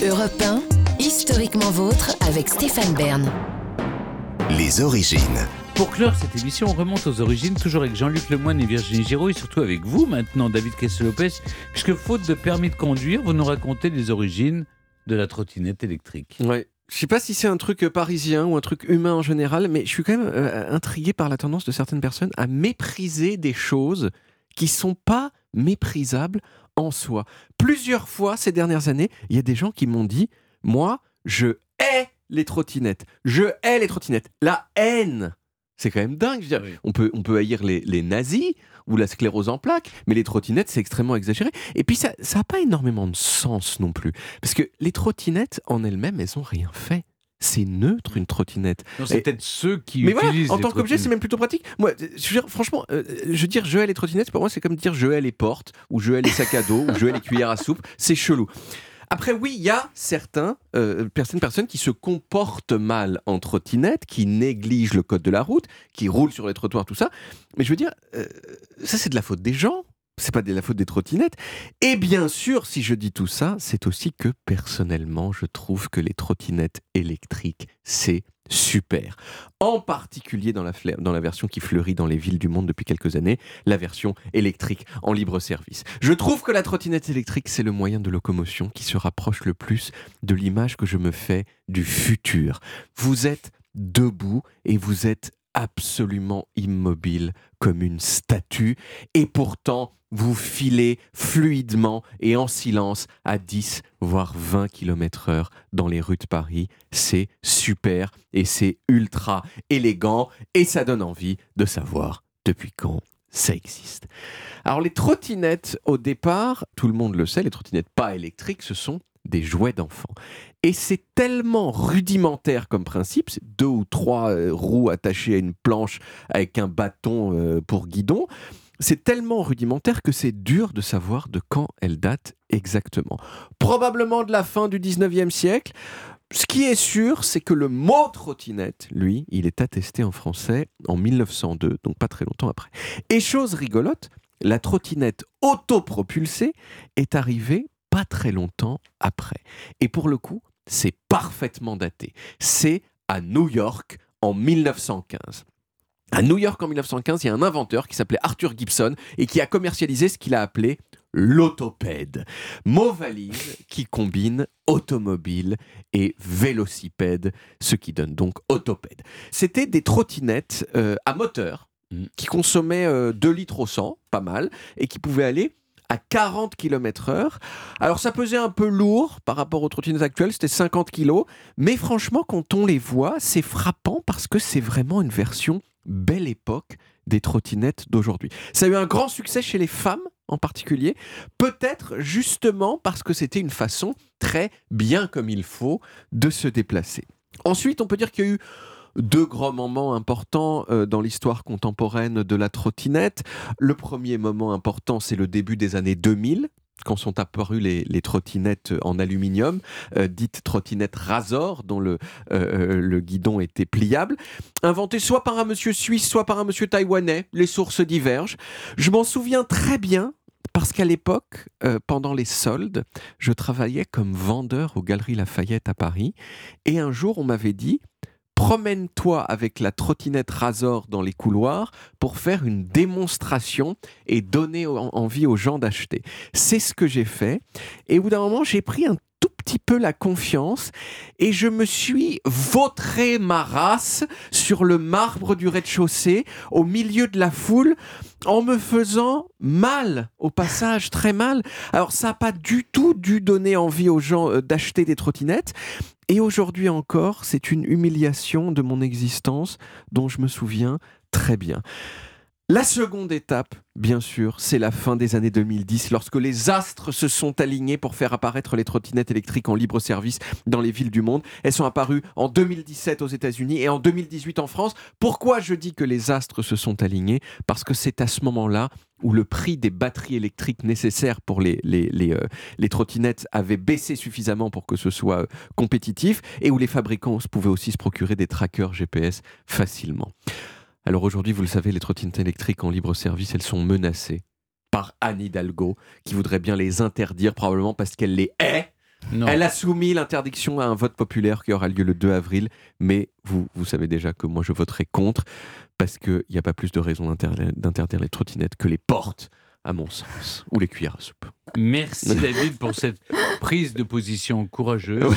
Europe 1, historiquement vôtre avec Stéphane Bern. Les origines. Pour clore cette émission, on remonte aux origines, toujours avec Jean-Luc Lemoyne et Virginie Giraud, et surtout avec vous maintenant, David Kessel-Lopez, puisque faute de permis de conduire, vous nous racontez les origines de la trottinette électrique. Ouais. Je sais pas si c'est un truc parisien ou un truc humain en général, mais je suis quand même euh, intrigué par la tendance de certaines personnes à mépriser des choses qui sont pas méprisables en soi. Plusieurs fois ces dernières années, il y a des gens qui m'ont dit Moi, je hais les trottinettes. Je hais les trottinettes. La haine c'est quand même dingue. Je veux dire, Oui. on, peut, on peut haïr les, les nazis ou la sclérose en plaques, mais les trottinettes, c'est extrêmement exagéré. Et puis, ça n'a pas énormément de sens non plus. Parce que les trottinettes, en elles-mêmes, elles n'ont rien fait. C'est neutre, une trottinette. Non, c'est peut-être ceux qui Mais voilà, utilisent en les tant qu'objet, c'est même plutôt pratique. Moi, je veux dire, franchement, euh, je veux dire, je hais les trottinettes, pour moi, c'est comme dire je hais les portes, ou je hais les sacs à dos, ou je hais les cuillères à soupe. C'est chelou. Après, oui, il y a certains, euh, certaines personnes qui se comportent mal en trottinette, qui négligent le code de la route, qui roulent sur les trottoirs, tout ça. Mais je veux dire, euh, ça, c'est de la faute des gens. C'est pas de la faute des trottinettes. Et bien sûr, si je dis tout ça, c'est aussi que personnellement, je trouve que les trottinettes électriques, c'est super. En particulier dans la, dans la version qui fleurit dans les villes du monde depuis quelques années, la version électrique en libre service. Je trouve que la trottinette électrique, c'est le moyen de locomotion qui se rapproche le plus de l'image que je me fais du futur. Vous êtes debout et vous êtes absolument immobile comme une statue et pourtant vous filez fluidement et en silence à 10 voire 20 km heure dans les rues de Paris. C'est super et c'est ultra élégant et ça donne envie de savoir depuis quand ça existe. Alors les trottinettes, au départ, tout le monde le sait, les trottinettes pas électriques, ce sont des jouets d'enfants. Et c'est tellement rudimentaire comme principe, deux ou trois euh, roues attachées à une planche avec un bâton euh, pour guidon. C'est tellement rudimentaire que c'est dur de savoir de quand elles datent exactement. Probablement de la fin du 19e siècle. Ce qui est sûr, c'est que le mot trottinette, lui, il est attesté en français en 1902, donc pas très longtemps après. Et chose rigolote, la trottinette autopropulsée est arrivée pas très longtemps après. Et pour le coup, c'est parfaitement daté. C'est à New York en 1915. À New York en 1915, il y a un inventeur qui s'appelait Arthur Gibson et qui a commercialisé ce qu'il a appelé l'autopède. Mot valise qui combine automobile et vélocipède, ce qui donne donc autopède. C'était des trottinettes euh, à moteur Mm. qui consommaient euh, 2 litres au 100, pas mal, et qui pouvaient aller à 40 km heure. Alors ça pesait un peu lourd par rapport aux trottinettes actuelles, c'était 50 kg, mais franchement quand on les voit, c'est frappant parce que c'est vraiment une version belle époque des trottinettes d'aujourd'hui. Ça a eu un grand succès chez les femmes en particulier, peut-être justement parce que c'était une façon très bien comme il faut de se déplacer. Ensuite, on peut dire qu'il y a eu deux grands moments importants euh, dans l'histoire contemporaine de la trottinette. Le premier moment important, c'est le début des années 2000 quand sont apparues les, trottinettes en aluminium, euh, dites trottinettes Razor, dont le, euh, le guidon était pliable, inventées soit par un monsieur suisse, soit par un monsieur taïwanais. Les sources divergent. Je m'en souviens très bien parce qu'à l'époque, pendant les soldes, je travaillais comme vendeur aux Galeries Lafayette à Paris. Et un jour, on m'avait dit promène-toi avec la trottinette Razor dans les couloirs pour faire une démonstration et donner en- envie aux gens d'acheter. C'est ce que j'ai fait. Et au bout d'un moment, j'ai pris un tout petit peu la confiance et je me suis vautré ma race sur le marbre du rez-de-chaussée au milieu de la foule en me faisant mal au passage très mal. Alors ça n'a pas du tout dû donner envie aux gens euh, d'acheter des trottinettes. Et aujourd'hui encore c'est une humiliation de mon existence dont je me souviens très bien la seconde étape, bien sûr, c'est la fin des années 2010, lorsque les astres se sont alignés pour faire apparaître les trottinettes électriques en libre service dans les villes du monde. Elles sont apparues en 2017 aux États-Unis et en 2018 en France. Pourquoi je dis que les astres se sont alignés? Parce que c'est à ce moment-là où le prix des batteries électriques nécessaires pour les, les, les, euh, trottinettes avait baissé suffisamment pour que ce soit euh, compétitif et où les fabricants pouvaient aussi se procurer des trackers GPS facilement. Alors aujourd'hui, vous le savez, les trottinettes électriques en libre service, elles sont menacées par Anne Hidalgo, qui voudrait bien les interdire, probablement parce qu'elle les hait, Non. Elle a soumis l'interdiction à un vote populaire qui aura lieu le 2 avril, mais vous, vous savez déjà que moi je voterai contre, parce qu'il n'y a pas plus de raison d'inter- d'interdire les trottinettes que les portes, à mon sens, ou les cuillères à soupe. Merci David pour cette prise de position courageuse.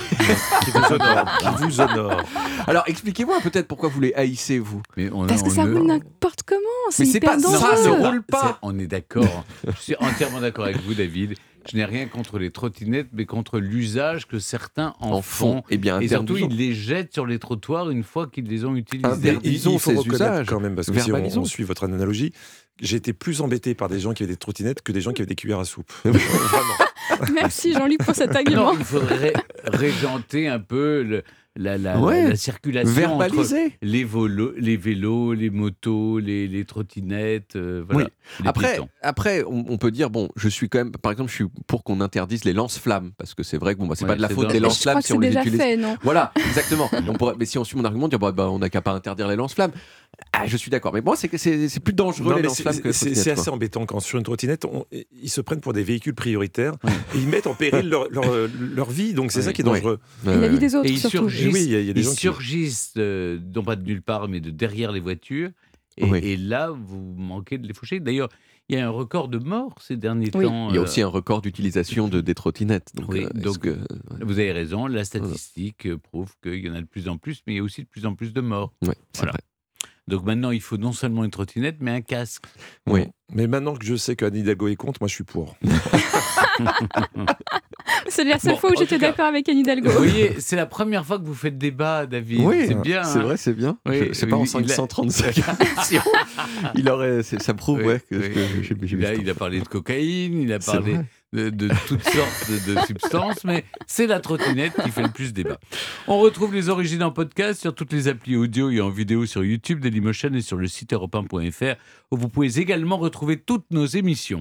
Qui vous honore. Qui vous honore. Alors expliquez-moi peut-être pourquoi vous les haïssez, vous. Mais on, Parce que ça ne- roule n'importe comment, c'est Mais c'est pas ça, dangereux. ça c'est roule pas. On est d'accord. Je suis entièrement d'accord avec vous, David. Je n'ai rien contre les trottinettes, mais contre l'usage que certains en, En fond, eh bien, Et surtout, interdisons. ils les jettent sur les trottoirs une fois qu'ils les ont utilisés. Mais Mais il Interdisons faut ces usages. quand même, parce que si on, suit votre analogie, j'ai été plus embêté par des gens qui avaient des trottinettes que des gens qui avaient des cuillères à soupe. Vraiment. Merci Jean-Luc pour cet Non, argument. il faudrait régenter un peu le- la, la- Ouais. la- la circulation entre Verbaliser. les, volo- les vélos, les motos, les, les trottinettes, euh, voilà, les Après, après on, on peut dire, bon, je suis quand même, par exemple, je suis pour qu'on interdise les lance-flammes, parce que c'est vrai que bon, bah, c'est Ouais, pas de la faute des lance-flammes si on les déjà utilise. fait, non? Voilà, exactement. On pourrait- mais si on suit mon argument, dire bah, bah, on n'a qu'à pas interdire les lance-flammes. Ah, je suis d'accord. Mais moi, c'est plus dangereux Non, les lance-flammes c'est- que les c'est assez embêtant quand sur une trottinette, on- ils se prennent pour des véhicules prioritaires et ils mettent en péril leur, leur- leur vie. Donc c'est Ouais. ça qui est Ouais. dangereux. Et la vie des autres, Et ils surtout. surgissent, Et oui, il y a- il y a des ils gens qui- surgissent euh, non pas de nulle part, mais de derrière les voitures. Et, Oui. et là, vous manquez de les faucher. D'ailleurs, il y a un record de morts ces derniers Oui. temps. Il y a euh, aussi un record d'utilisation de, des trottinettes. Donc, Oui, euh, est-ce donc- que- Vous avez raison, la statistique euh, prouve qu'il y en a de plus en plus, mais il y a aussi de plus en plus de morts. c'est Voilà. Donc maintenant, il faut non seulement une trottinette, mais un casque. Oui. Mais maintenant que je sais qu'Anne Hidalgo est contre, moi je suis pour. C'est la seule Bon, fois où j'étais d'accord avec Anne Hidalgo. Vous voyez, c'est la première fois que vous faites débat, David. Oui, c'est bien. C'est hein vrai, c'est bien. Oui, c'est pas en il- il a- 535 émissions. Il aurait, ça prouve Oui, ouais, que, oui. que il, a, il parlé de cocaïne, il a parlé. De, toutes sortes de, substances, mais c'est la trottinette qui fait le plus débat. On retrouve les origines en podcast sur toutes les applis audio et en vidéo sur YouTube, Dailymotion et sur le site europe 1.fr où vous pouvez également retrouver toutes nos émissions.